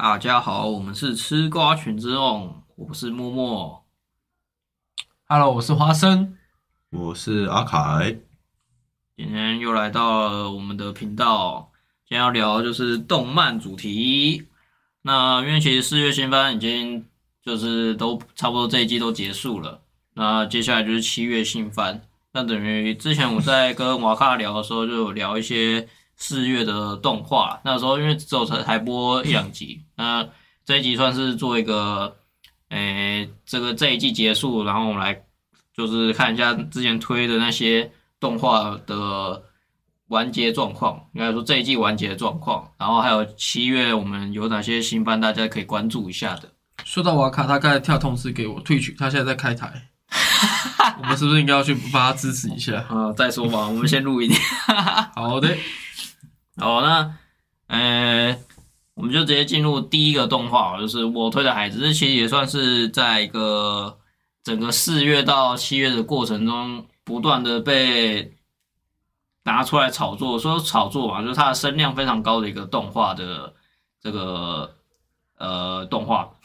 大家好，我们是吃瓜群之梦，我是默默。Hello，我是花生。我是阿凯，今天又来到了我们的频道，今天要聊的就是动漫主题。那因为其实四月新番已经就是都差不多这一季都结束了，那接下来就是七月新番。那等于之前我在跟瓦卡聊的时候，就有聊一些四月的动画。那时候因为只有才才播一两集，那这一集算是做一个，诶、这个这一季结束，然后我们来就是看一下之前推的那些动画的完结状况，应该说这一季完结的状况，然后还有七月我们有哪些新番大家可以关注一下的。说到瓦卡，他刚才跳通知给我退群，他现在在开台，我们是不是应该要去帮他支持一下？啊，再说吧，我们先录一点。好的，好，那呃，我们就直接进入第一个动画，就是我推的孩子。这其实也算是在一个整个四月到七月的过程中，不断的被拿出来炒作。说炒作嘛，就是它的声量非常高的一个动画的这个呃动画。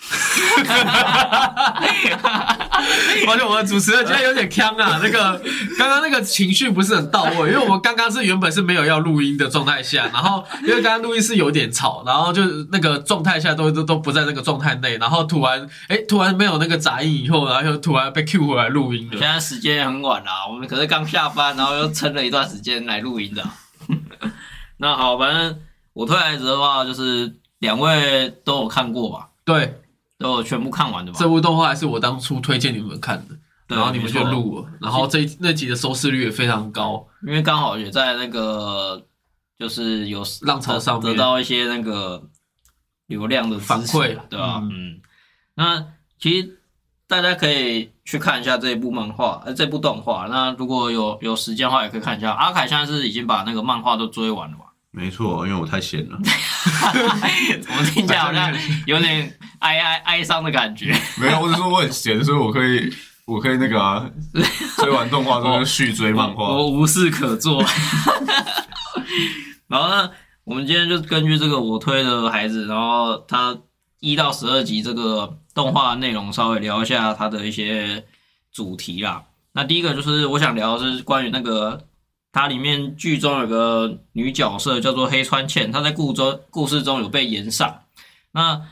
发现我们主持人今天有点呛啊，那个刚刚那个情绪不是很到位，因为我们刚刚是原本是没有要录音的状态下，然后因为刚刚录音是有点吵，然后就那个状态下都都都不在那个状态内，然后突然哎突然没有那个杂音以后，然后又突然被 Q 回来录音了。现在时间也很晚啦，我们可是刚下班，然后又撑了一段时间来录音的啊。那好，反正我推孩子的话，就是两位都有看过吧，对，都有全部看完的吧？这部动画还是我当初推荐你们看的。对然后你们就录了，然后这那集的收视率也非常高。因为刚好也在那个就是有浪潮上得到一些那个流量的反馈对吧？嗯嗯，那其实大家可以去看一下这一部漫画，呃，这部动画。那如果有有时间的话，也可以看一下。阿凯现在是已经把那个漫画都追完了吧？没错，因为我太闲了，怎么听起来好像 有点哀哀哀伤的感觉？没有，我是说我很闲，所以我可以，我可以那个啊，追完动画之后续追漫画。我无事可做。然后呢，我们今天就根据这个我推的孩子，然后他一到十二集这个动画内容，稍微聊一下他的一些主题啦。那第一个就是我想聊的是关于那个它里面剧中有个女角色叫做黑川茜，她在故中故事中有被延上，那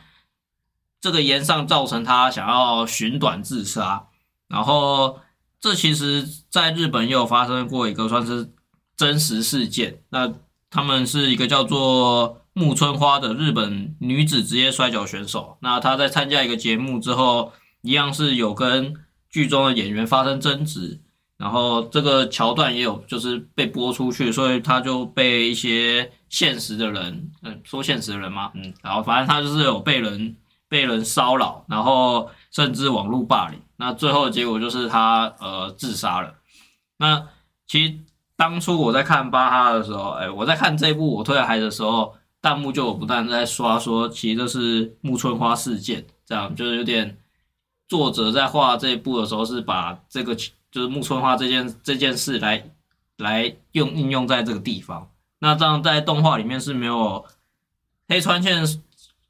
这个延上造成她想要寻短自杀，然后这其实在日本也有发生过一个算是真实事件。那他们是一个叫做木村花的日本女子职业摔跤选手。那她在参加一个节目之后，一样是有跟剧中的演员发生争执，然后这个桥段也有就是被播出去，所以他就被一些现实的人，嗯，说现实的人吗？嗯，然后反正他就是有被人被人骚扰，然后甚至网络霸凌。那最后的结果就是他呃自杀了。那其实当初我在看巴哈的时候，哎，我在看这部我推的孩子的时候，弹幕就有不断在刷说，其实这是木村花事件，这样就是有点作者在画这一部的时候是把这个就是木村花这件这件事来来用应用在这个地方。那这样在动画里面是没有黑川茜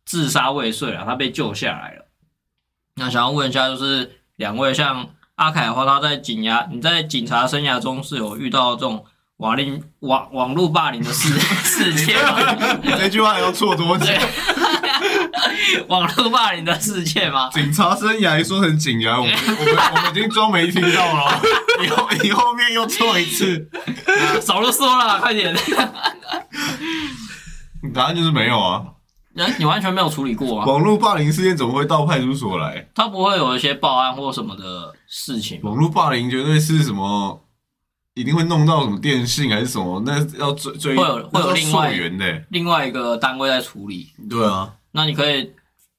自杀未遂啊，他被救下来了。那想要问一下，就是两位像阿凯的话，他在警察你在警察生涯中是有遇到这种网令网网络霸凌的事 事件吗？这句话要错多久？网络霸凌的事件吗？警察生涯说成警察，我们我们我们已经装没听到了，你后你后面又错一次，少啰嗦了，快点！答案就是没有啊。你你完全没有处理过啊？网络霸凌事件怎么会到派出所来？他不会有一些报案或什么的事情吗？网络霸凌绝对是什么？一定会弄到什么电信还是什么？那要追追会有会有另外溯源的。另外一个单位在处理，对啊，那你可以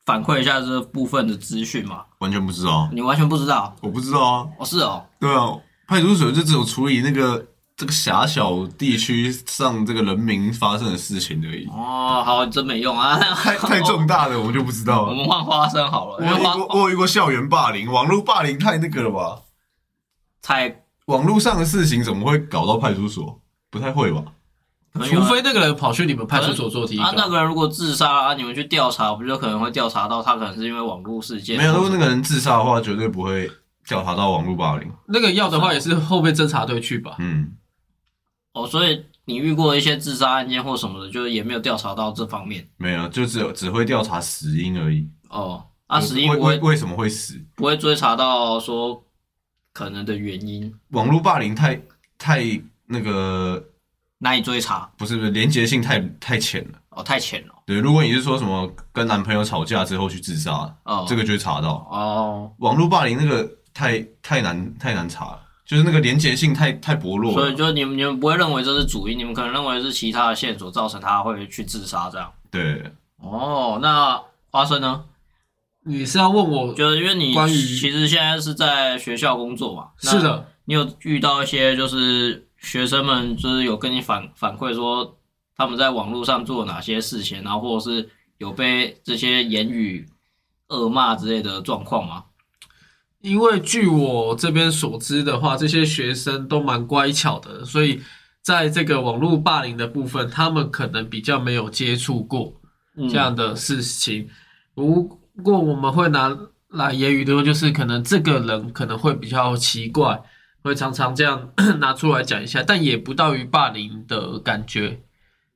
反馈一下这部分的资讯吗？完全不知道，你完全不知道？我不知道啊。哦，是哦，对啊，派出所就只有处理那个这个狭小地区上这个人民发生的事情而已。哦，好，真没用啊！太太重大的我们就不知道了。我们换花生好了，我有遇花过我有遇过校园霸凌，网络霸凌太那个了吧？太网络上的事情怎么会搞到派出所？不太会吧？除非那个人跑去你们派出所做提啊，那告。个人如果自杀啊，你们去调查，不就可能会调查到他可能是因为网络事件？没有，如果那个人自杀的话，绝对不会调查到网络霸凌。那个要的话也是后备侦查队去吧。嗯，哦，所以你遇过一些自杀案件或什么的，就是也没有调查到这方面。没有，就只有只会调查死因而已。哦，啊，就是死因不会为为为什么会死？不会追查到说可能的原因，网络霸凌太太那个难以追查。不是不是连结性太太浅了。哦，太浅了。对，如果你是说什么跟男朋友吵架之后去自杀，哦，这个就会查到。哦，网络霸凌那个太太难太难查了，就是那个连结性太太薄弱。所以就你们你们不会认为这是主因，你们可能认为是其他的线索造成他会去自杀这样。对，哦，那花生呢？你是要问我？就是因为你关于其实现在是在学校工作嘛，是的，你有遇到一些就是学生们就是有跟你反反馈说他们在网络上做了哪些事情，然后或者是有被这些言语恶骂之类的状况吗？因为据我这边所知的话，这些学生都蛮乖巧的，所以在这个网络霸凌的部分，他们可能比较没有接触过嗯这样的事情。不过我们会拿来言语的，就是可能这个人可能会比较奇怪，会常常这样 拿出来讲一下，但也不到于霸凌的感觉。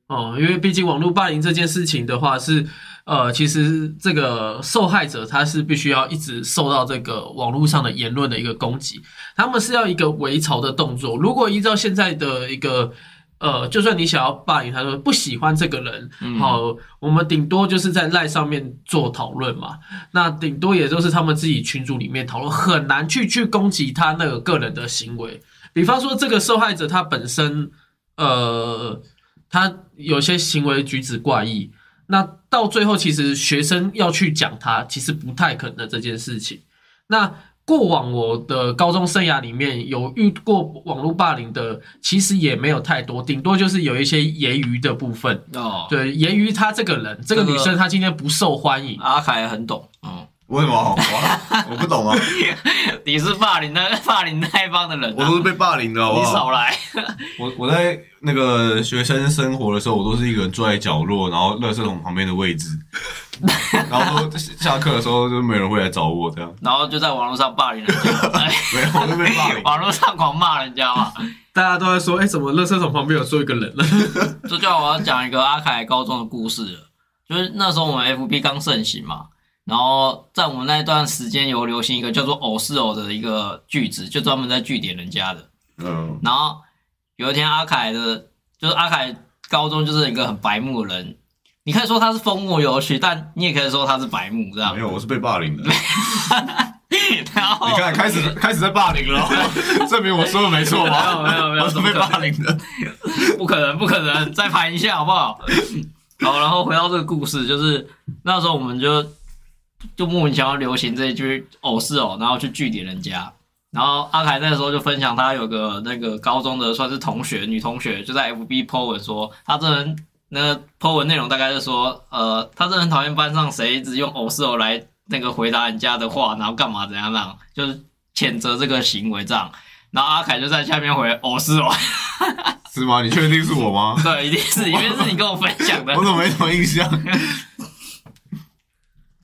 哦，因为毕竟网络霸凌这件事情的话是，呃，其实这个受害者他是必须要一直受到这个网络上的言论的一个攻击，他们是要一个围巢的动作。如果依照现在的一个，呃，就算你想要霸凌他，说不喜欢这个人，嗯好，我们顶多就是在赖上面做讨论嘛，那顶多也就是他们自己群组里面讨论，很难去去攻击他那个个人的行为。比方说，这个受害者他本身，呃，他有些行为举止怪异，那到最后其实学生要去讲他，其实不太可能的这件事情。那过往我的高中生涯里面有遇过网络霸凌的，其实也没有太多，顶多就是有一些言语的部分。哦，对，言语她这个人，这个这个女生她今天不受欢迎，阿凯很懂，嗯，为什么？我我不懂啊，你是霸凌那霸凌那一方的人、啊，我都是被霸凌的，好不好？你少来，我我在那个学生生活的时候，我都是一个人坐在角落，然后垃圾桶旁边的位置，然后下课的时候就没人会来找我，这样然后就在网络上霸凌人家，哎没有，我就被霸凌。网络上狂骂人家嘛。大家都在说，哎、怎么垃圾桶旁边有坐一个人了？这就我要讲一个阿凯高中的故事了，就是那时候我们 FB 刚盛行嘛，然后在我们那段时间有流行一个叫做“偶是偶”的一个句子，就专门在据点人家的。嗯，然后有一天阿凯的，就是阿凯高中就是一个很白目的人，你可以说他是风默有趣，但你也可以说他是白目这样没。有，我是被霸凌的。然后你看，开始开始在霸凌了，证明我说的没错吗？没有没有没有我是被霸凌的。不可能，不可能，再盘一下好不好？好，然后回到这个故事，就是那时候我们就就莫名其妙流行这一句“偶是偶”，然后去据点人家。然后阿凯那时候就分享他有个那个高中的算是同学，女同学就在 FB po 文说，他这人那个 po 文内容大概是说，呃，他这人讨厌班上谁一直用“偶是偶”来那个回答人家的话，然后干嘛怎样那样，就是谴责这个行为这样。然后阿凯就在下面回“偶是偶”，是吗？你确定是我吗？对，一定是，因为是你跟我分享的我，怎么没什么印象？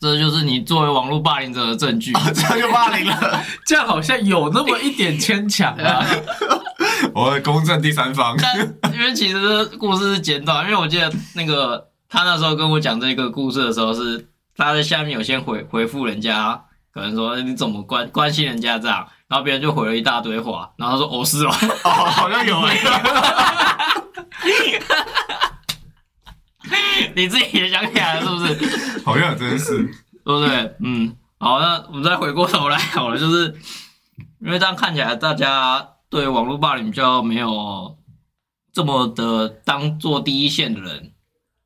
这就是你作为网络霸凌者的证据。这样就霸凌了。这样好像有那么一点牵强啊。我公正第三方。但因为其实故事是简短，因为我记得那个他那时候跟我讲这个故事的时候，是他在下面有先回回复人家，可能说你怎么关关心人家这样，然后别人就回了一大堆话，然后他说哦是哦，哦，好像有哎。你自己也想起来了是不是？好像真是。对不对？嗯，好，那我们再回过头来好了，就是因为这样看起来，大家对网络霸凌比较没有这么的当做第一线的人，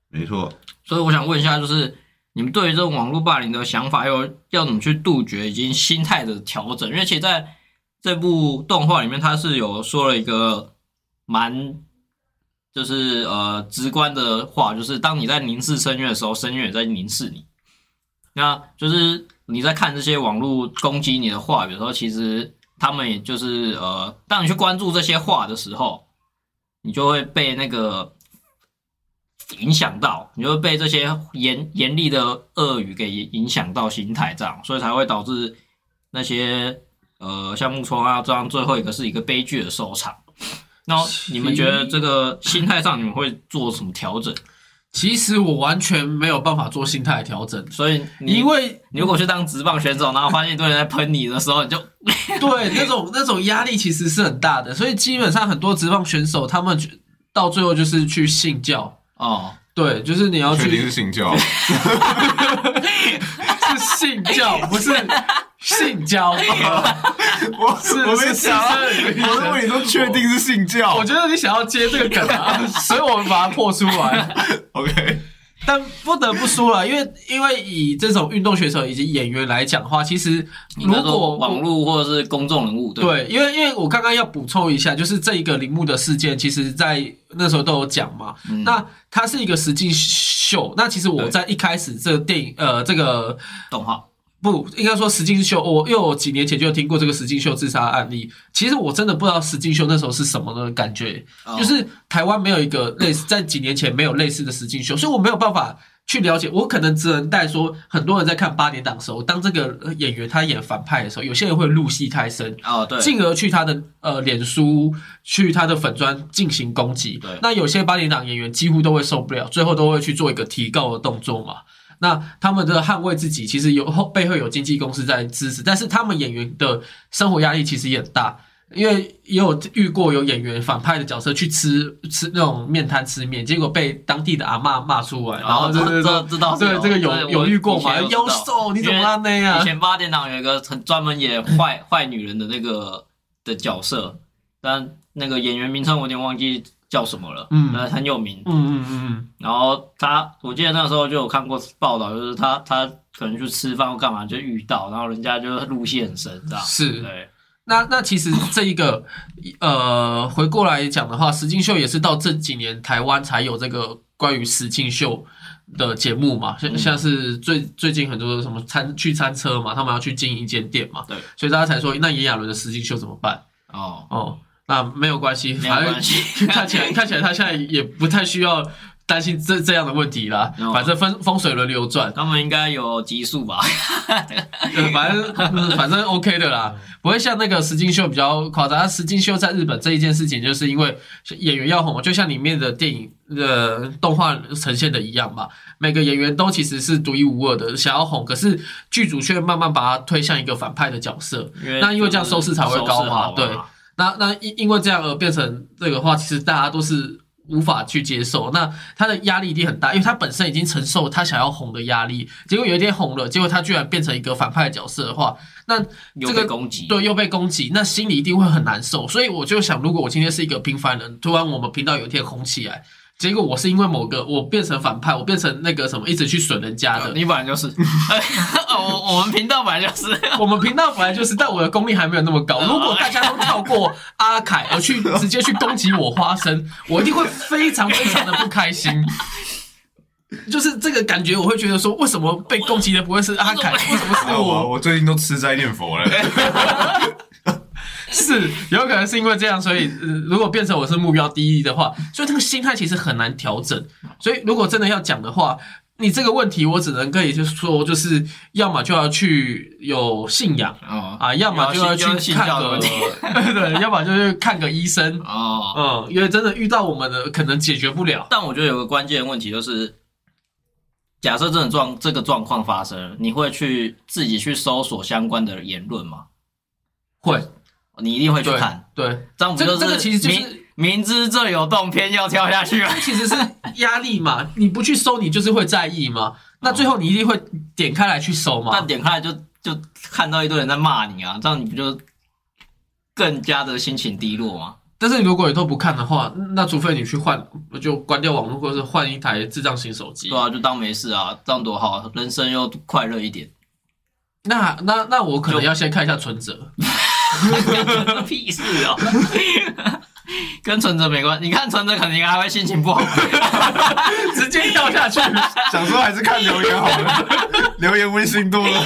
没错，所以我想问一下，就是你们对于这种网络霸凌的想法，又要怎么去杜绝，以及心态的调整？因为其实在这部动画里面，它是有说了一个蛮。就是呃直观的话，就是当你在凝视深渊的时候，深渊也在凝视你。那就是你在看这些网络攻击你的话语的时候，其实他们也就是呃，当你去关注这些话的时候，你就会被那个影响到，你就会被这些严严厉的恶语给影响到心态，这样，所以才会导致那些呃像木村啊这样最后一个是一个悲剧的收场。那你们觉得这个心态上你们会做什么调整？其实我完全没有办法做心态调整，所以你因为你如果去当职棒选手，然后发现一堆人在喷你的时候，你就 对那种那种压力其实是很大的，所以基本上很多职棒选手他们到最后就是去信教。哦，对，就是你要确定去是信教，是信教，不是性交。我是我没是想到，我认为你都确定是性交。我觉得你想要接这个梗啊，所以我们把它破出来。，OK，但不得不说了，因为因为以这种运动选手以及演员来讲的话，其实如果网络或者是公众人物，对。对，因为因为我刚刚要补充一下，就是这一个铃木的事件，其实在那时候都有讲嘛。嗯。那它是一个实境秀，那其实我在一开始这个电影呃这个动画，不应该说实境秀，我因为我几年前就有听过这个实境秀自杀案例，其实我真的不知道实境秀那时候是什么的感觉，哦就是台湾没有一个类似，在几年前没有类似的实境秀，所以我没有办法去了解。我可能只能带说，很多人在看八点档的时候，当这个演员他演反派的时候，有些人会入戏太深，哦，对，进而去他的呃脸书、去他的粉砖进行攻击对。那有些八点档演员几乎都会受不了，最后都会去做一个提告的动作嘛。那他们的捍卫自己，其实有后背后有经纪公司在支持，但是他们演员的生活压力其实也很大，因为也有遇过有演员反派的角色去吃吃那种面摊吃面，结果被当地的阿嬷骂出来，然后这这知道对这个有有遇过吗？妖道兽你怎么那以？前八点档有一个很专门演坏坏女人的那个的角色，但那个演员名称我有点忘记叫什么了，嗯。呃，很有名。嗯嗯嗯嗯，然后他，我记得那时候就有看过报道，就是他他可能去吃饭或干嘛就遇到，然后人家就入戏很深，这样。是。对，那那其实这一个呃，回过来讲的话，实境秀也是到这几年台湾才有这个关于实境秀的节目嘛，像嗯。像是最最近很多什么餐去餐车嘛，他们要去经营一间店嘛，对，所以大家才说那炎亚纶的实境秀怎么办？哦，哦，那没有关系，反正 看起来看起来他现在也不太需要担心这这样的问题啦，哦反正风风水轮流转，他们应该有集数吧？对，反正嗯反正 OK 的啦，不会像那个石金秀比较夸张。石金秀在日本这一件事情，就是因为演员要红，就像里面的电影的动画呈现的一样嘛，每个演员都其实是独一无二的，想要红，可是剧组却慢慢把他推向一个反派的角色。因那因为这样收视才会高嘛对那那因因为这样而变成这个话，其实大家都是无法去接受。那他的压力一定很大，因为他本身已经承受他想要红的压力，结果有一天红了，结果他居然变成一个反派角色的话，那又这个被攻击，对又被攻击，那心里一定会很难受。所以我就想，如果我今天是一个平凡人，突然我们频道有一天红起来。结果我是因为某个我变成反派，我变成那个什么一直去损人家的，你本来就是，我我们频道本来就是，我们频道本来就是，但我的功力还没有那么高。如果大家都跳过阿凯而去直接去攻击我花生，我一定会非常非常的不开心。就是这个感觉，我会觉得说，为什么被攻击的不会是阿凯，为什么是我？我最近都吃斋念佛了，是有可能是因为这样，所以、呃如果变成我是目标第一的话，所以这个心态其实很难调整。所以如果真的要讲的话，你这个问题我只能可以就是说，就是要么就要去有信仰。哦啊，要么就要去看个 对，要么就是看个医生，哦，嗯，因为真的遇到我们的可能解决不了。但我觉得有个关键问题就是，假设这种状这个状况发生，你会去自己去搜索相关的言论吗？会，你一定会去看，对，这样不就是这个这个其实就是明明知这有洞，偏要跳下去啊？其实是压力嘛，你不去搜，你就是会在意嘛。那最后你一定会点开来去搜嘛但。点开来就就看到一堆人在骂你啊，这样你不就更加的心情低落吗？但是如果你都不看的话，那除非你去换，就关掉网络，或者是换一台智障型手机对。啊，就当没事啊，这样多好，人生又快乐一点。那那那我可能要先看一下存折。这屁事哦！跟存折没关你看存折肯定还会心情不好。直接掉下去。想说还是看留言好了，留言温馨多了。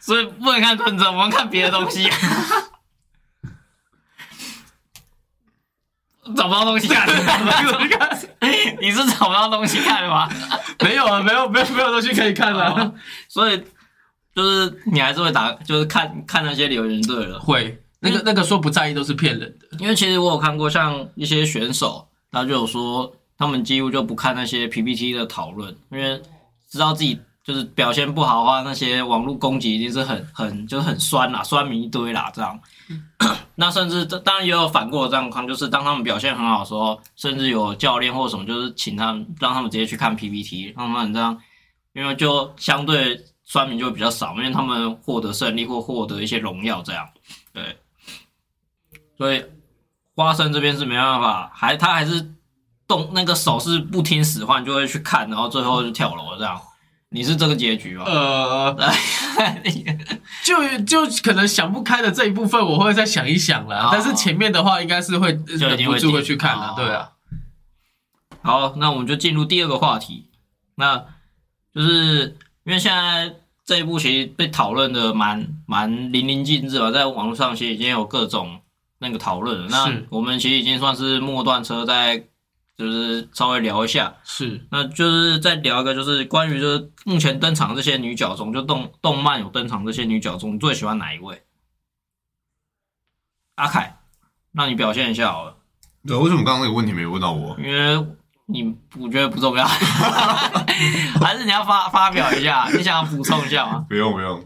所以不能看存折，我们看别的东西。找不到东西看，你是找不到东西看的吗？没有啊，没有没有没有东西可以看了、哦所以就是你还是会打，就是看看那些留言对了。会，那个那个说不在意都是骗人的。因为其实我有看过像一些选手，他就有说他们几乎就不看那些 PPT 的讨论，因为知道自己就是表现不好的话，那些网络攻击一定是很很就是很酸啦，酸民一堆啦这样。那甚至这当然也有反过的状况，就是当他们表现很好的时候，甚至有教练或什么，就是请他们让他们直接去看 PPT，让他们这样，因为就相对酸民就会比较少，因为他们获得胜利或获得一些荣耀这样，对，所以花生这边是没办法，还他还是动那个手是不听使唤，就会去看，然后最后就跳楼这样。你是这个结局吗？呃，就就可能想不开的这一部分，我会再想一想了。哦但是前面的话，应该是会忍不住会去看的，哦对啊。好，那我们就进入第二个话题，那就是因为现在这一部其实被讨论的蛮蛮淋漓尽致了，在网络上其实已经有各种那个讨论了。那我们其实已经算是末段车，在就是稍微聊一下，是那就是再聊一个，就是关于就是目前登场的这些女角中，就动动漫有登场这些女角中，你最喜欢哪一位？阿凯，那你表现一下好了，对，为什么刚刚那个问题没问到我？因为你我觉得不重要，还是你要发发表一下，你想要补充一下吗？不用不用，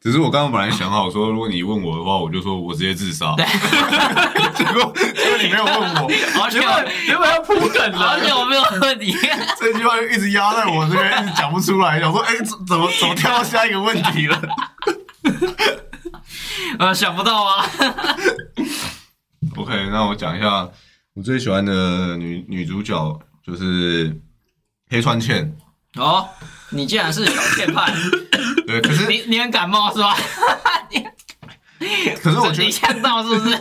只是我刚刚本来想好说，如果你问我的话，我就说我直接自杀。结果结果你没有问我，而且原本原本要铺梗了，而且我没有问你，这句话就一直压在我这边，一直讲不出来，想说，哎、怎怎么怎么跳到下一个问题了？呃，想不到啊。OK，那我讲一下我最喜欢的女女主角就是黑川茜。哦，你竟然是小键派，对，可是你你很感冒是吧？可是我觉得到是不是？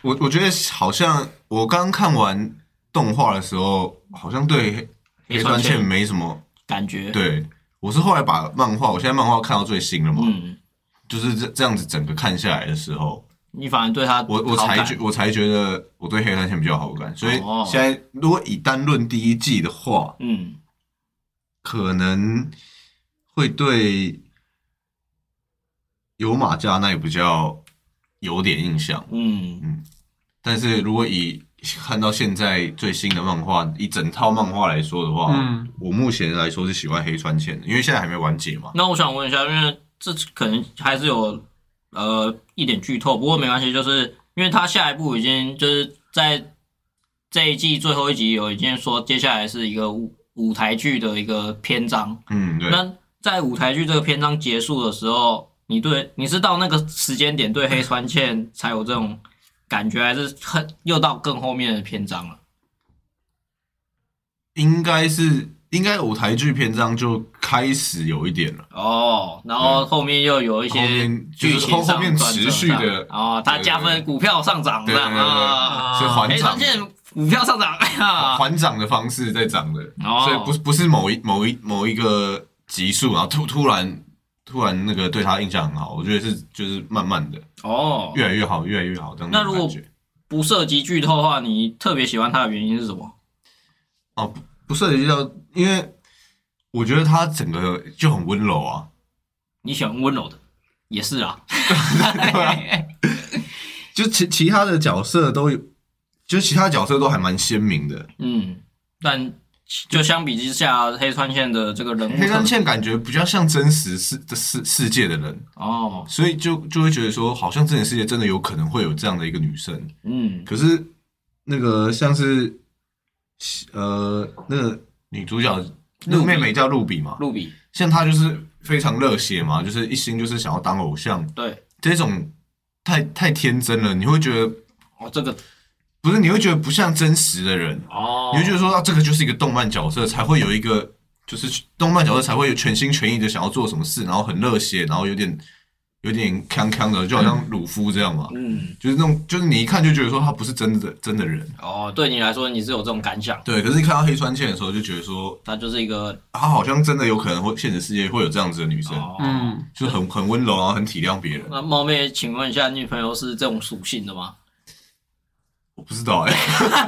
我我觉得好像我刚看完动画的时候，好像对黑黑川茜没什么。感觉，对，我是后来把漫画，我现在漫画看到最新了嘛，嗯，就是这这样子整个看下来的时候，你反而对他我我才觉我才觉得我对黑川千比较好感，所以哦。现在如果以单论第一季的话，嗯。可能会对有马加奈比较有点印象，嗯。但是如果以看到现在最新的漫画，一整套漫画来说的话，嗯我目前来说是喜欢黑川茜的，因为现在还没完结嘛。那我想问一下，因为这可能还是有呃一点剧透，不过没关系，就是因为他下一步已经就是在这一季最后一集有已经说接下来是一个舞舞台剧的一个篇章。嗯，对。那在舞台剧这个篇章结束的时候，你对你是到那个时间点对黑川茜才有这种感觉，还是很又到更后面的篇章了？应该是应该舞台剧篇章就开始有一点了，哦，然后后面又有一后些面就是剧情上后面转折持续的哦，它加分股票上涨这样对对对。啊，对，是缓黑涨股票上涨，哎呀，缓涨的方式在涨的，哦。所以不是不是某一某一某一个级数，然后突突然突然那个对他印象很好，我觉得是就是慢慢的哦，越来越好，越来越好这样的那如果感觉。不涉及剧透的话，你特别喜欢他的原因是什么？哦，不不涉及到，因为我觉得他整个就很温柔啊，你喜欢温柔的，也是啊 就其其他的角色都有，就其他角色都还蛮鲜明的。嗯，但就相比之下，黑川县的这个人物黑川特茜感觉比较像真实世的世世界的人，哦，所以就就会觉得说，好像真实世界真的有可能会有这样的一个女生。嗯可是那个像是呃那个女主角那个妹妹叫露比嘛，露比，像她就是非常热血嘛，就是一心就是想要当偶像，对，这种太太天真了，你会觉得哦，这个不是，你会觉得不像真实的人，哦，你会觉得说啊，这个就是一个动漫角色才会有一个，就是动漫角色才会有全心全意的想要做什么事，然后很热血，然后有点有点康康的，就好像鲁夫这样嘛，嗯，就是那种，就是你一看就觉得说他不是真的真的人。哦，对你来说你是有这种感想，对，可是你看到黑川茜的时候，就觉得说她就是一个啊她好像真的有可能会现实世界会有这样子的女生，哦，嗯，就很很温柔，然后很体谅别人。那冒昧请问一下，女朋友是这种属性的吗？我不知道哎、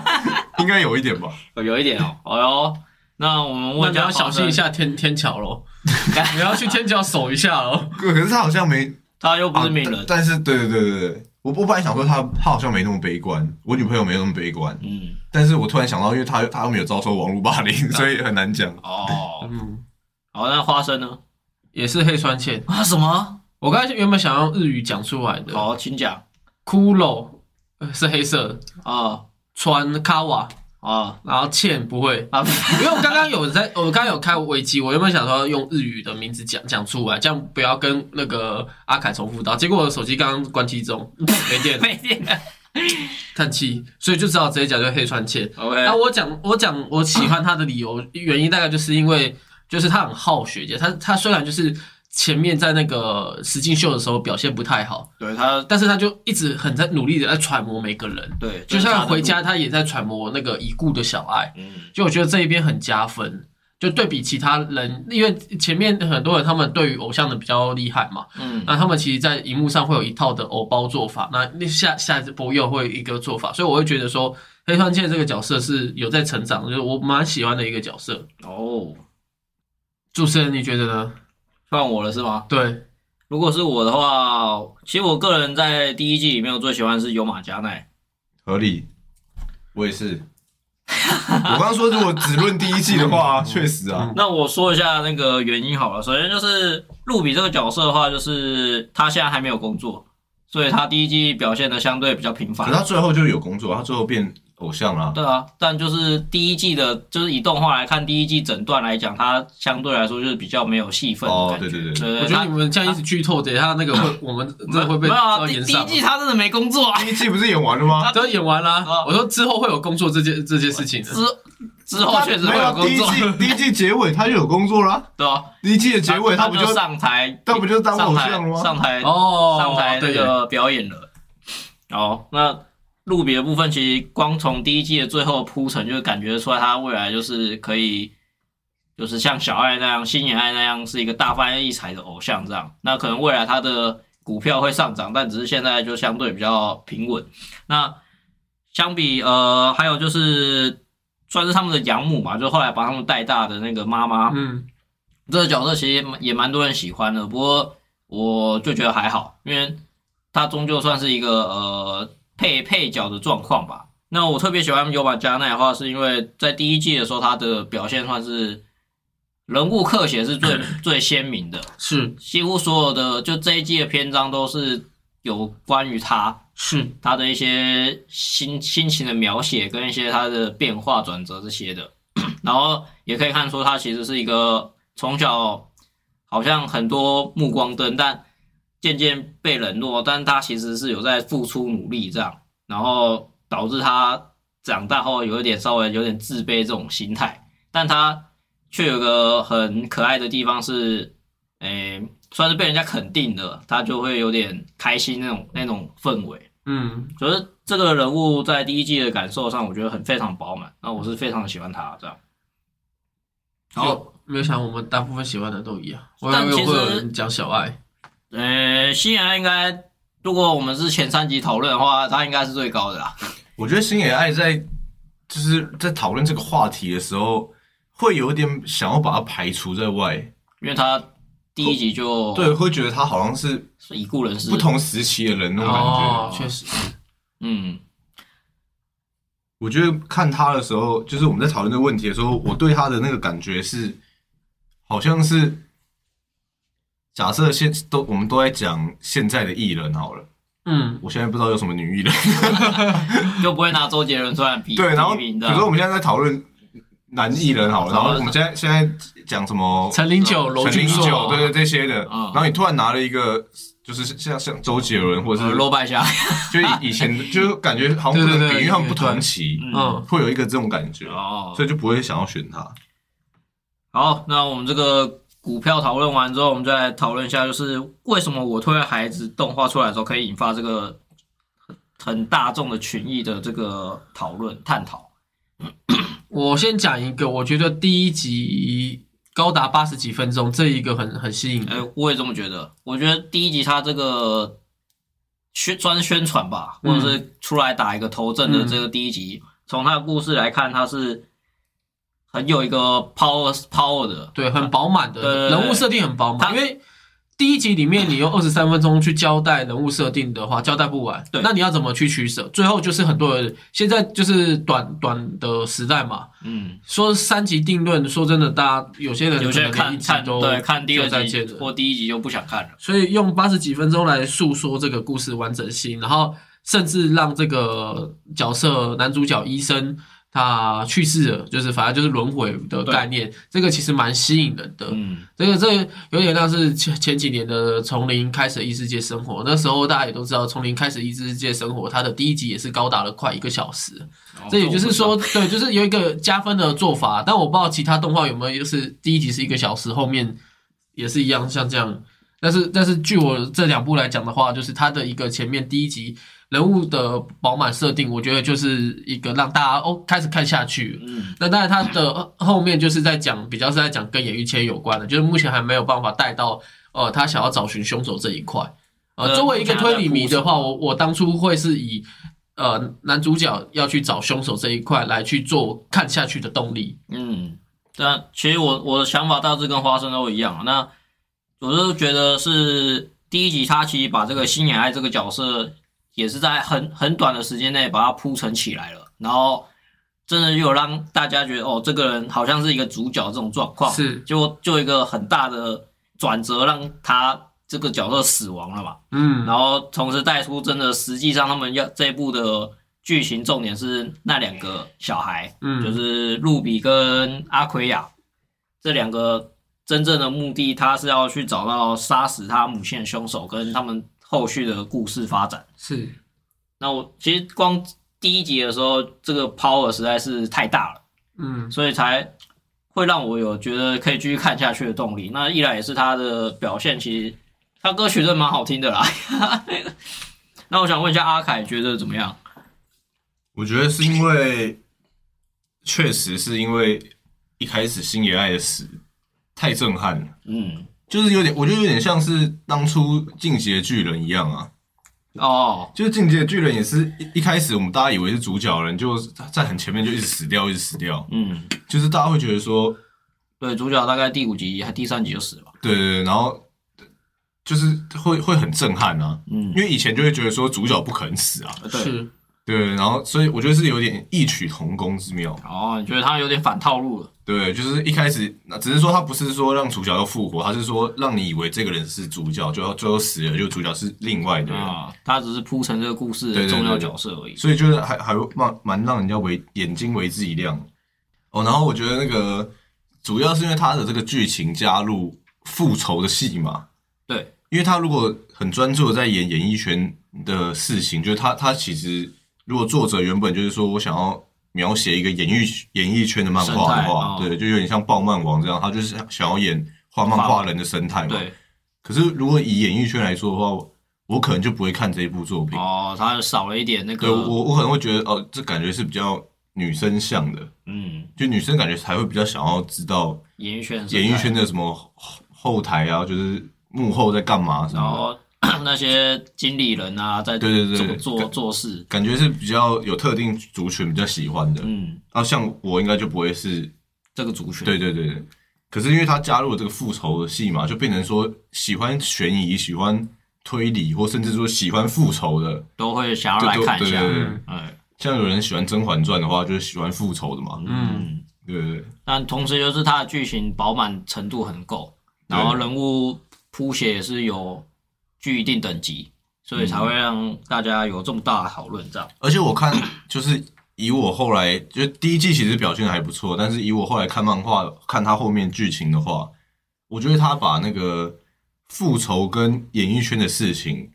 应该有一点吧。哦有一点哦，哎呦，那我们问你要小心一下天天桥喽，你要去天桥守一下喽。可是他好像没他又不是啊名人。但，但是对对对对对，我我本来想说他他好像没那么悲观，我女朋友没那么悲观，嗯，但是我突然想到，因为他他又没有遭受网络霸凌，所以很难讲。哦，嗯，好，那花生呢？也是黑川茜。啊，什么？我刚才原本想用日语讲出来的，好，请讲。骷髅呃是黑色的，啊川卡瓦，啊然后茜不会，啊！因为我刚刚有在，我刚刚有开危机，我原本想说用日语的名字讲讲出来，这样不要跟那个阿凯重复到。结果我的手机刚刚关机中，没电，没电了。叹气，所以就只好直接讲就黑川茜。OK，那我讲我讲我喜欢他的理由原因，大概就是因为就是他很好学姐，他他虽然就是前面在那个实境秀的时候表现不太好，对他，但是他就一直很在努力的在揣摩每个人，对，就像回家他，也在揣摩那个已故的小爱。嗯，就我觉得这一边很加分，就对比其他人，因为前面很多人他们对于偶像的比较厉害嘛，嗯，那他们其实，在荧幕上会有一套的偶包做法，那那下下一波又会有一个做法，所以我会觉得说黑川茜这个角色是有在成长，就是我蛮喜欢的一个角色。哦，主持人你觉得呢？换我了是吗？对，如果是我的话，其实我个人在第一季里面，我最喜欢的是有马加奈。合理，我也是。我刚刚说，如果只论第一季的话，确实啊，那我说一下那个原因好了。首先就是露比这个角色的话，就是他现在还没有工作，所以他第一季表现的相对比较平凡可是。他最后就有工作，他最后变偶像啦。对啊，但就是第一季的，就是以动画来看，第一季整段来讲，它相对来说就是比较没有戏份的哦。对对对对我觉得你们这样一直剧透，等一下那个会 我们真的会被没有啊，第第一。季他真的没工作啊，第一季不是演完了吗？都演完了啊，我说之后会有工作这件这件事情的。之之后确实会没有啊第一有工作，季第一季结尾他就有工作啦。对啊，第一季的结尾他不就上台，他不就当偶像了吗？上台哦，上台那对个表演了。哦，那路比的部分，其实光从第一季的最后铺陈，就感觉出来他未来就是可以，就是像小爱那样、新野爱那样，是一个大放异彩的偶像这样。那可能未来他的股票会上涨，但只是现在就相对比较平稳。那相比呃，还有就是算是他们的养母嘛，就后来把他们带大的那个妈妈，嗯，这个角色其实也蛮多人喜欢的，不过我就觉得还好，因为他终究算是一个呃配配角的状况吧。那我特别喜欢尤马加奈的话，是因为在第一季的时候，他的表现算是人物刻写是最 最鲜明的，是。几乎所有的就这一季的篇章都是有关于他是，他的一些心心情的描写跟一些他的变化转折这些的，然后也可以看出他其实是一个从小好像很多目光灯，但渐渐被冷落，但他其实是有在付出努力这样，然后导致他长大后有一点稍微有点自卑这种心态，但他却有个很可爱的地方是，诶、算是被人家肯定的，他就会有点开心那种那种氛围。嗯，觉得这个人物在第一季的感受上，我觉得很非常饱满，那我是非常喜欢他这样。然后，就没有想我们大部分喜欢的都一样，我以为但其实会有人讲小爱，呃，新野爱应该，如果我们是前三集讨论的话，他应该是最高的啦。我觉得星野爱在就是在讨论这个话题的时候，会有点想要把它排除在外。因为他第一集就对，会觉得他好像是是已故人士，不，同时期的人那种感觉。哦，确实，嗯，我觉得看他的时候，就是我们在讨论这个问题的时候，我对他的那个感觉是，好像是假设现都我们都在讲现在的艺人好了，嗯，我现在不知道有什么女艺人，就不会拿周杰伦出来比对，然后比如说我们现在在讨论男艺人好了，然后我们现在现在讲什么？陈零九、娄俊九，硕，对对这些的，嗯。然后你突然拿了一个。就是像像周杰伦，或者呃是罗百祥，就以以前的 就感觉好像不能比，对对对因为他们不同期，嗯，会有一个这种感觉，哦，所以就不会想要选他。好，那我们这个股票讨论完之后，我们再来讨论一下，就是为什么我推孩子动画出来的时候，可以引发这个很很大众的群益的这个讨论探讨。我先讲一个，我觉得第一集高达八十几分钟，这一个很很吸引哎、人。我也这么觉得。我觉得第一集它这个宣专宣传吧，嗯或者是出来打一个头阵的这个第一集，从它的故事来看，它是很有一个 power power 的，对，很饱满的人物设定很饱满，因为第一集里面你用二十三分钟去交代人物设定的话，交代不完。对那你要怎么去取舍？最后就是很多人现在就是短短的时代嘛，嗯，说三集定论，说真的，大家有些人有些人可能连一看都对看第二集或第一集就不想看了，所以用八十几分钟来诉说这个故事完整性，然后甚至让这个角色男主角医生他去世了，就是反正就是轮回的概念，这个其实蛮吸引人的。嗯，这个这个有点像是前前几年的从零开始异世界生活，那时候大家也都知道，从零开始异世界生活，它的第一集也是高达了快一个小时。哦这也就是说，对，就是有一个加分的做法，但我不知道其他动画有没有，就是第一集是一个小时，后面也是一样像这样。但是，但是据我这两部来讲的话，就是它的一个前面第一集人物的饱满设定，我觉得就是一个让大家哦开始看下去。嗯，那当然，它的后面就是在讲，比较是在讲跟演艺圈有关的，就是目前还没有办法带到呃他想要找寻凶手这一块。呃，呃作为一个推理迷的话，我我当初会是以呃男主角要去找凶手这一块来去做看下去的动力。嗯，但其实我我的想法大致跟花生都一样。那我是觉得是第一集，他其实把这个星野爱这个角色，也是在很很短的时间内把它铺陈起来了，然后真的有让大家觉得哦，这个人好像是一个主角这种状况，是，就就一个很大的转折，让他这个角色死亡了嘛。嗯，然后同时带出真的实际上他们要这一部的剧情重点是那两个小孩，嗯。就是露比跟阿奎亚。这两个真正的目的，他是要去找到杀死他母亲的凶手，跟他们后续的故事发展。是，那我其实光第一集的时候，这个 power 实在是太大了，嗯，所以才会让我有觉得可以继续看下去的动力。那一来也是他的表现，其实他歌曲真的蛮好听的啦。那我想问一下阿凯，觉得怎么样？我觉得是因为，确实是因为一开始星野爱的死太震撼了，嗯，就是有点，我觉得有点像是当初进击的巨人一样啊。哦，就是进击的巨人也是一一开始我们大家以为是主角人，就在很前面就一直死掉，一直死掉，嗯，就是大家会觉得说，对，主角大概第五集还第三集就死了吧？对对对，然后就是会会很震撼啊，嗯因，为以前就会觉得说主角不可能死啊，对。是，对，然后所以我觉得是有点异曲同工之妙，哦，你觉得他有点反套路了？对，就是一开始那只是说他不是说让主角要复活，他是说让你以为这个人是主角，就要最后死了，就主角是另外的人，啊，他只是铺成这个故事的重要角色而已。所以就是还还会蛮蛮让人家为眼睛为之一亮哦。然后我觉得那个主要是因为他的这个剧情加入复仇的戏嘛，对，因为他如果很专注的在演演艺圈的事情，就是他他其实如果作者原本就是说我想要描写一个演艺演艺圈的漫画的话，哦对，就有点像暴漫王这样，他就是想要演画漫画人的生态嘛。对，可是如果以演艺圈来说的话，我可能就不会看这一部作品。哦，他少了一点那个对个，我我可能会觉得哦，这感觉是比较女生向的，嗯，就女生感觉才会比较想要知道演艺圈，演艺圈，的什么后后台啊，就是幕后在干嘛什然么的。后那些经理人啊，在对对对怎么做做事，感觉是比较有特定族群比较喜欢的，嗯，啊，像我应该就不会是，这个族群，对对对对。可是因为他加入了这个复仇的戏嘛，就变成说喜欢悬疑、喜欢推理，或甚至说喜欢复仇的，都会想要来对看一下。嗯。哎，像有人喜欢《甄嬛传》的话，就是喜欢复仇的嘛，嗯，对对对。但同时就是它的剧情饱满程度很够，然后人物铺写也是有具一定等级，所以才会让大家有这么大的讨论。这样，而且我看就是以我后来就第一季其实表现的还不错，但是以我后来看漫画看他后面剧情的话，我觉得他把那个复仇跟演艺圈的事情，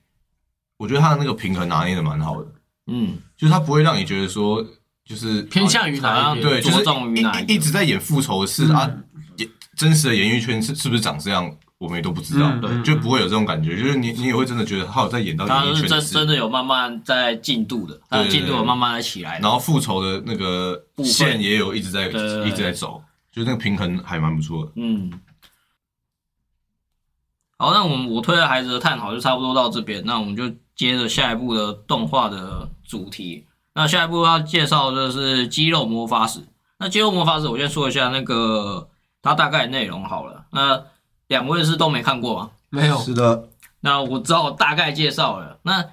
我觉得他的那个平衡拿捏的蛮好的，嗯，就是他不会让你觉得说就是偏向于哪一边？对，就是一一一一直在演复仇的事、嗯啊，演真实的演艺圈是是不是长这样，我们也都不知道，嗯对就不会有这种感觉，就是你你也会真的觉得他有在演到他是演艺圈真真的有慢慢在进度的，他的进度有慢慢在起来的。然后复仇的那个线也有一直在一直在走，就那个平衡还蛮不错的。嗯，好，那我们我推的孩子的探讨就差不多到这边，那我们就接着下一步的动画的主题。那下一步要介绍的是《肌肉魔法史》。那《肌肉魔法史》，我先说一下那个它大概内容好了。那两位是都没看过吗？没有，是的，那我只好大概介绍了。那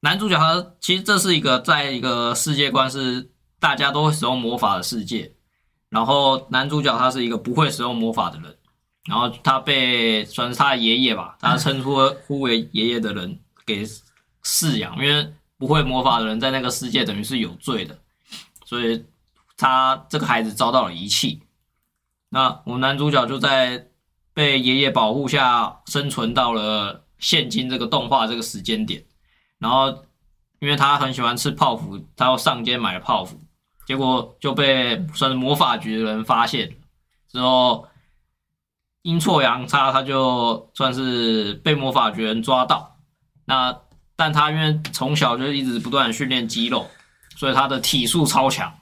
男主角他其实这是一个在一个世界观是大家都会使用魔法的世界，然后男主角他是一个不会使用魔法的人，然后他被算是他的爷爷吧，他称呼呼为爷爷的人 给饲养，因为不会魔法的人在那个世界等于是有罪的，所以他这个孩子遭到了遗弃。那我们男主角就在被爷爷保护下生存到了现今这个动画这个时间点，然后因为他很喜欢吃泡芙，他要上街买泡芙，结果就被算是魔法局的人发现，之后阴错阳差，他就算是被魔法局人抓到。那但他因为从小就一直不断训练肌肉，所以他的体术超强，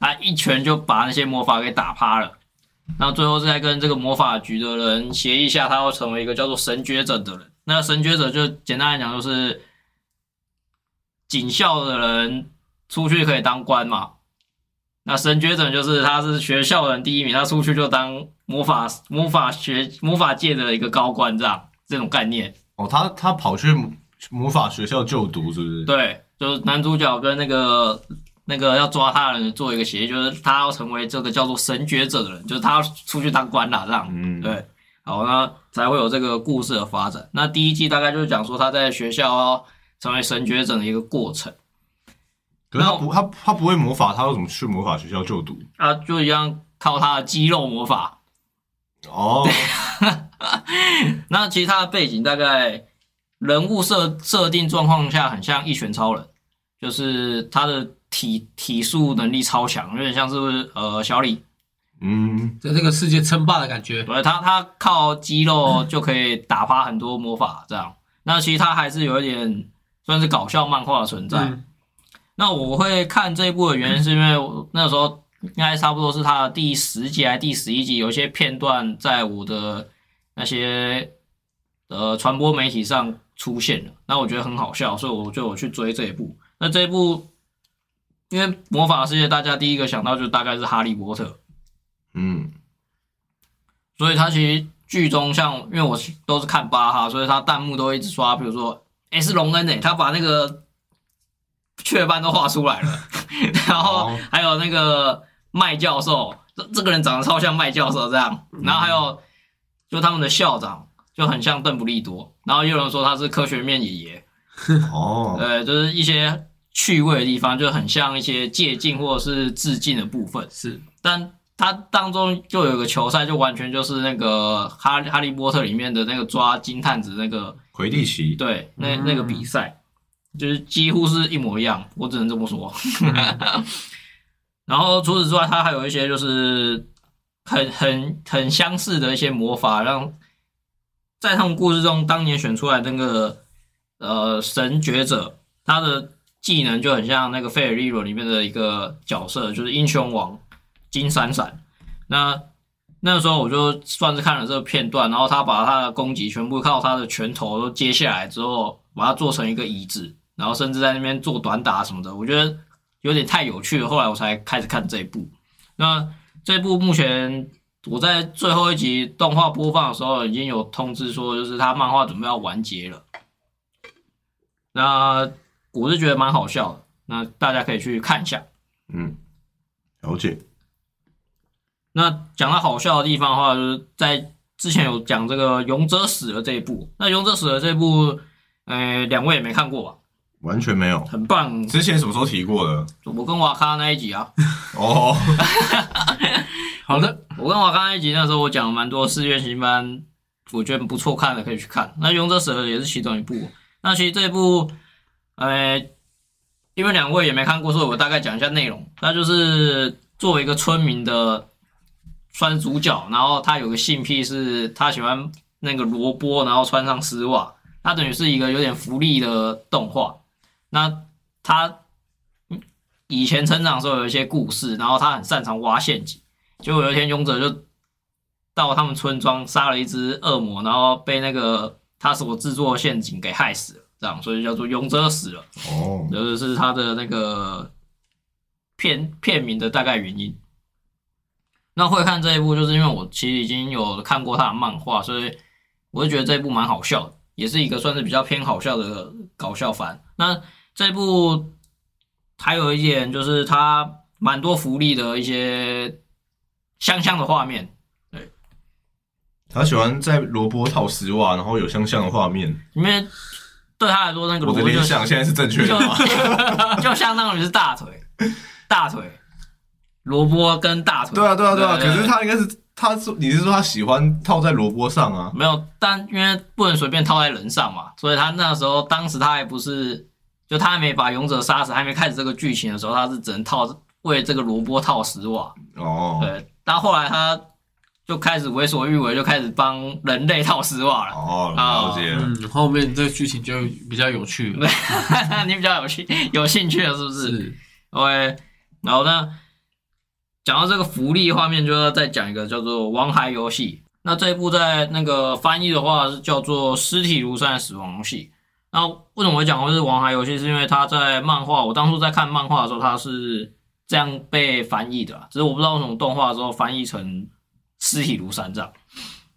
他一拳就把那些魔法给打趴了。然后最后再跟这个魔法局的人协议下，他要成为一个叫做神觉者的人。那神觉者就简单来讲，就是警校的人出去可以当官嘛。那神觉者就是他是学校人第一名，他出去就当魔法魔法学魔法界的一个高官，这样这种概念。哦，他他跑去魔法学校就读，是不是？对，就是男主角跟那个那个要抓他的人做一个协议，就是他要成为这个叫做神觉者的人，就是他要出去当官啦，这样。嗯，对，好，那才会有这个故事的发展。那第一季大概就是讲说他在学校要成为神觉者的一个过程可是他不他他不会魔法，他要怎么去魔法学校就读？啊，就一样靠他的肌肉魔法。哦，那其实他的背景大概人物设设定状况下很像一拳超人，就是他的体体术能力超强，有点像是呃小李，嗯，在这个世界称霸的感觉。对他他靠肌肉就可以打趴很多魔法这样。那其实他还是有一点算是搞笑漫画的存在。嗯那我会看这一部的原因是因为那时候应该差不多是他的第十集还是第十一集，有一些片段在我的那些呃传播媒体上出现了，那我觉得很好笑，所以我就有去追这一部。那这一部因为魔法世界，大家第一个想到就大概是哈利波特，嗯，所以他其实剧中像因为我是都是看巴哈，所以他弹幕都一直刷，比如说诶是隆恩诶，他把那个雀斑都画出来了，然后哦。还有那个麦教授，这这个人长得超像麦教授这样，然后还有就他们的校长就很像邓布利多，然后又有人说他是科学面爷爷，哦，对，就是一些趣味的地方，就很像一些借鉴或者是致敬的部分。是但它当中就有个球赛，就完全就是那个哈哈利波特里面的那个抓金探子那个，魁地奇，对，那嗯那个比赛，就是几乎是一模一样，我只能这么说。然后除此之外，它还有一些就是很很很相似的一些魔法，让在他们故事中当年选出来那个呃神觉者，他的技能就很像那个费尔利罗里面的一个角色，就是英雄王金闪闪。那那时候我就算是看了这个片段，然后他把他的攻击全部靠他的拳头都接下来之后，把它做成一个椅子，然后甚至在那边做短打什么的，我觉得有点太有趣了。后来我才开始看这一部。那这部目前我在最后一集动画播放的时候，已经有通知说，就是他漫画准备要完结了。那我是觉得蛮好笑的，那大家可以去看一下。嗯，了解，那讲到好笑的地方的话，就是在之前有讲这个《勇者死了》这一部。那《勇者死了》这一部，呃，两位也没看过吧？完全没有。很棒，之前什么时候提过的？我跟瓦卡那一集啊，哦，好的，我跟瓦卡那一集那时候我讲了蛮多四月新番，我觉得不错看的，可以去看。那《勇者死了》也是其中一部。那其实这一部，呃，因为两位也没看过，所以我大概讲一下内容。那就是作为一个村民的穿主角，然后他有个性癖是他喜欢那个萝卜，然后穿上丝袜，他等于是一个有点福利的动画。那他以前成长的时候有一些故事，然后他很擅长挖陷阱。结果有一天，勇者就到他们村庄杀了一只恶魔，然后被那个他所制作的陷阱给害死了。这样，所以叫做勇者死了，哦，这个是他的那个片片名的大概原因。那会看这一部，就是因为我其实已经有看过他的漫画，所以我就觉得这一部蛮好笑的，也是一个算是比较偏好笑的搞笑番。那这一部还有一点就是它蛮多福利的一些香香的画面，他喜欢在萝卜套丝袜，然后有香香的画面。因为对他来说那个我的萝卜就联想现在是正确的吗？就 就相当于是大腿，大腿，萝卜跟大腿。对啊，对啊，对啊。可是他应该是，他说你是说他喜欢套在萝卜上啊？没有，但因为不能随便套在人上嘛，所以他那时候当时他还不是，就他还没把勇者杀死，还没开始这个剧情的时候，他是只能套为这个萝卜套丝袜。哦，对，但后来他就开始为所欲为，就开始帮人类套丝袜了。哦，啊了解了。嗯，后面这个剧情就比较有趣了。你比较有趣有兴趣了，是不是？是，OK，然后呢，讲到这个福利画面，就要再讲一个叫做《王牌游戏》。那这一部在那个翻译的话是叫做《尸体如山的死亡游戏》。那为什么会讲说是《王牌游戏》？是因为它在漫画，我当初在看漫画的时候，它是这样被翻译的，只是我不知道为什么动画的时候翻译成《尸体如山》这样。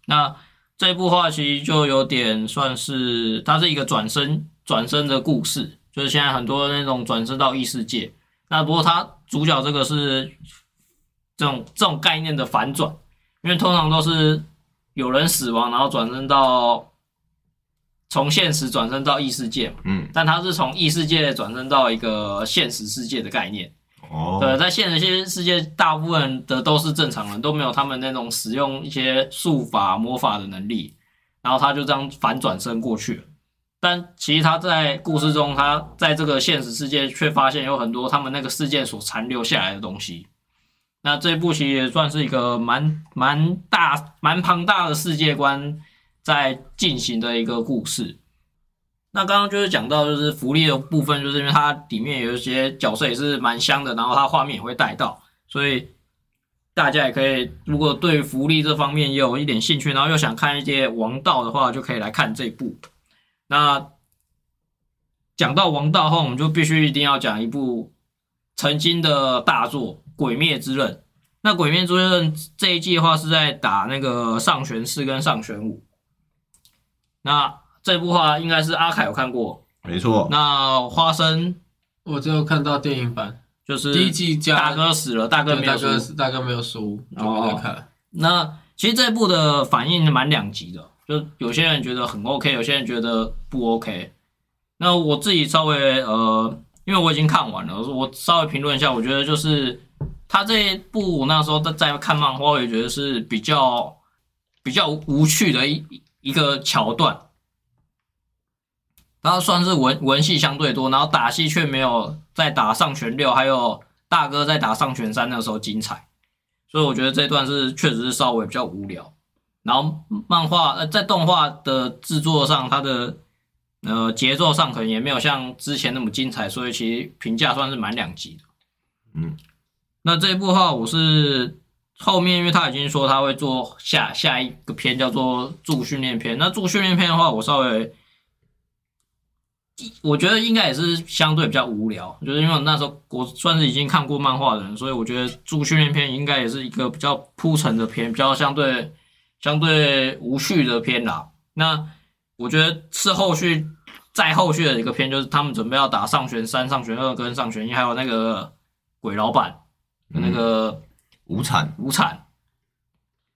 那这部话其实就有点算是，它是一个转身转身的故事，就是现在很多那种转身到异世界。那不过它主角这个是这种这种概念的反转，因为通常都是有人死亡，然后转身到从现实转身到异世界嘛，嗯，但它是从异世界转身到一个现实世界的概念。哦，对，在现实世界，大部分的都是正常人，都没有他们那种使用一些术法、魔法的能力，然后他就这样反转身过去了。但其实他在故事中，他在这个现实世界却发现有很多他们那个事件所残留下来的东西。那这部其实也算是一个蛮蛮大、蛮庞大的世界观在进行的一个故事。那刚刚就是讲到，就是福利的部分，就是因为它里面有一些角色也是蛮香的，然后它画面也会带到，所以大家也可以，如果对福利这方面也有一点兴趣，然后又想看一些王道的话，就可以来看这部。那讲到王道后，我们就必须一定要讲一部曾经的大作《鬼灭之刃》。那《鬼灭之刃》这一季的话是在打那个上弦四跟上弦五。那这部话应该是阿凯有看过。没错。那花生我只有看到电影版就是第一季加大哥死了，大哥没有大哥输。大哥没有输，就没再看。那其实这部的反应蛮两极的，就有些人觉得很 OK，有些人觉得不 OK。那我自己稍微呃，因为我已经看完了，我稍微评论一下，我觉得就是他这一部我那时候在在看漫画，我也觉得是比较比较无趣的一一个桥段。它算是文文戏相对多，然后打戏却没有在打上拳六，还有大哥在打上拳三那时候精彩。所以我觉得这段是确实是稍微比较无聊。然后漫画呃在动画的制作上，它的呃节奏上可能也没有像之前那么精彩，所以其实评价算是蛮两极的。嗯，那这一部的话，我是后面因为他已经说他会做下下一个片叫做助训练篇，那助训练篇的话，我稍微我觉得应该也是相对比较无聊，就是因为那时候我算是已经看过漫画的人，所以我觉得助训练片应该也是一个比较铺陈的片，比较相对相对无序的片啦。那我觉得是后续再后续的一个片，就是他们准备要打上旋三、上旋二跟上旋一，还有那个鬼老板的那个无产，无产。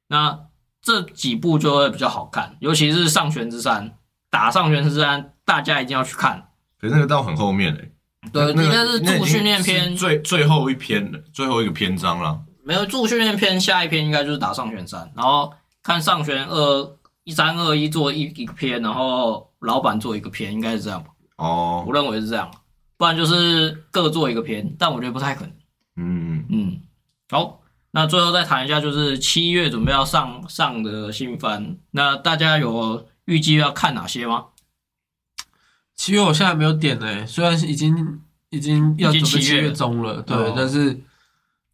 那这几部就会比较好看，尤其是上旋之山打上旋之山，大家一定要去看。可是那个到很后面嘞。对，那个是助训练篇，最最后一篇了，最后一个篇章了。没有助训练篇，下一篇应该就是打上旋三，然后看上旋二一三二一做一一个篇，然后老板做一个篇，应该是这样吧？哦我，认为是这样，不然就是各做一个篇，但我觉得不太可能。嗯，嗯，好，那最后再谈一下，就是七月准备要上上的新番，那大家有预计要看哪些吗？七月我现在没有点呢、虽然是已经已经要准备七月中了，对，哦但是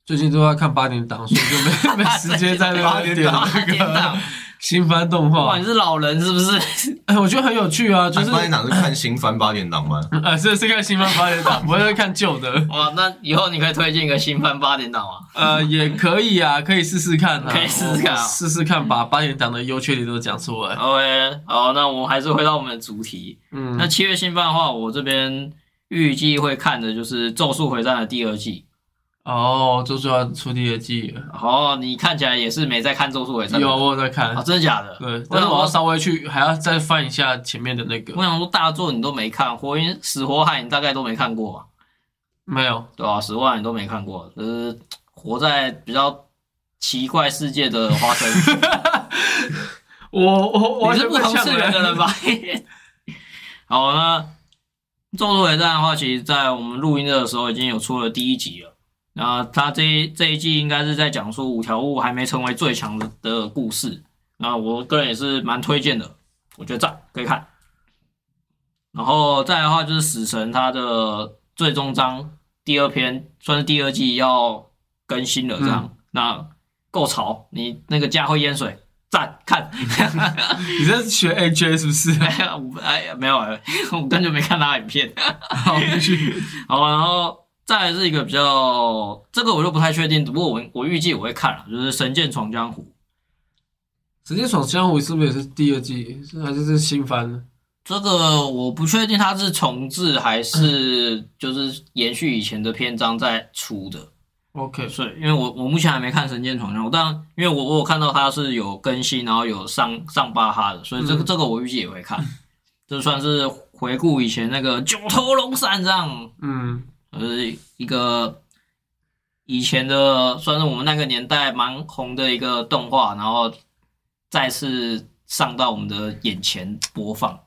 最近都在看八点档，所以就没 没时间在那边点八点档八点档，新番动哇，画你。是老人是不是？哎，我觉得很有趣啊，就是八点档是看新番八点档吗？呃，是是看新番八点档，不会看旧的。哇，那以后你可以推荐一个新番八点档吗？呃，也可以啊，可以试试看啊，可以试试看啊试试看，把八点档的优缺点都讲出来。OK，好，那我们还是回到我们的主题。嗯，那七月新番的话，我这边预计会看的就是《咒术回战》的第二季。哦，咒术要出第二季了，哦，你看起来也是没在看《咒术回战》有我有在看啊？，真的假的？对，但是我要稍微去，还要再翻一下前面的那个我，想说大作你都没看，《火影死火海》你大概都没看过吧？没有，对吧、死火海你都没看过，就是活在比较奇怪世界的花生。我我我你是不同次元的人吧？吧？好，那《咒术回战》的话，其实在我们录音的时候已经有出了第一集了。那他这一这一季应该是在讲述五条悟还没成为最强的的故事。那我个人也是蛮推荐的，我觉得赞，可以看。然后再来的话就是死神他的最终章第二篇，算是第二季要更新了，这样、那够潮，你那个家会淹水，赞看。你在学 AJ 是不是？哎呀，我哎呀，没有，我根本就没看他影片。好，继续。好，然后再来是一个比较，这个我就不太确定，不过我我预计我会看了，就是《神剑闯江湖》《神剑闯江湖》是不是也是第二季？是还是是新番？这个我不确定它是重置还是就是延续以前的篇章再出的，OK，所以因为我我目前还没看《神剑闯江湖》，但因为我我有看到它是有更新，然后有上上巴哈的，所以这个、嗯这个我预计也会看，这算是回顾以前那个九头龙闪这样。嗯，呃，一个以前的算是我们那个年代蛮红的一个动画，然后再次上到我们的眼前播放。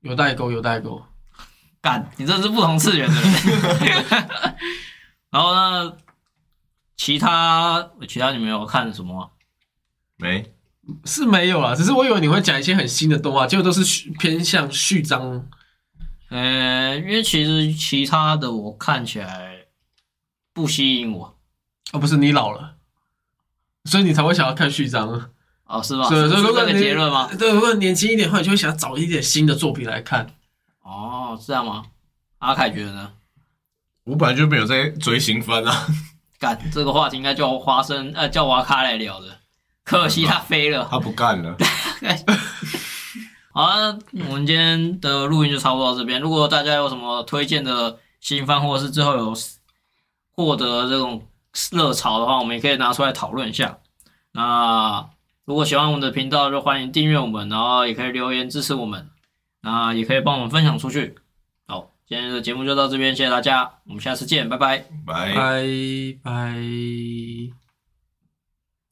有代沟，有代沟。干，你这是不同次元的人。然后呢，其他其他你们有看什么吗？没，是没有啊，只是我以为你会讲一些很新的动画，结果都是偏向序章。呃，因为其实其他的我看起来不吸引我哦，不是你老了，所以你才会想要看序章啊。哦，是吗？所以，这个如果你结论吗？对，如果年轻一点的话，你就会想找一点新的作品来看。哦，是这样吗？阿凯觉得呢？我本来就没有在追新番啊。干这个话题应该叫花生呃叫瓦卡来聊的，可惜他飞了。他不干了，好啊，我们今天的录音就差不多到这边。如果大家有什么推荐的新番，或者是之后有获得这种热潮的话，我们也可以拿出来讨论一下。那如果喜欢我们的频道，就欢迎订阅我们，然后也可以留言支持我们，那也可以帮我们分享出去。好，今天的节目就到这边，谢谢大家，我们下次见，拜拜。拜。拜拜。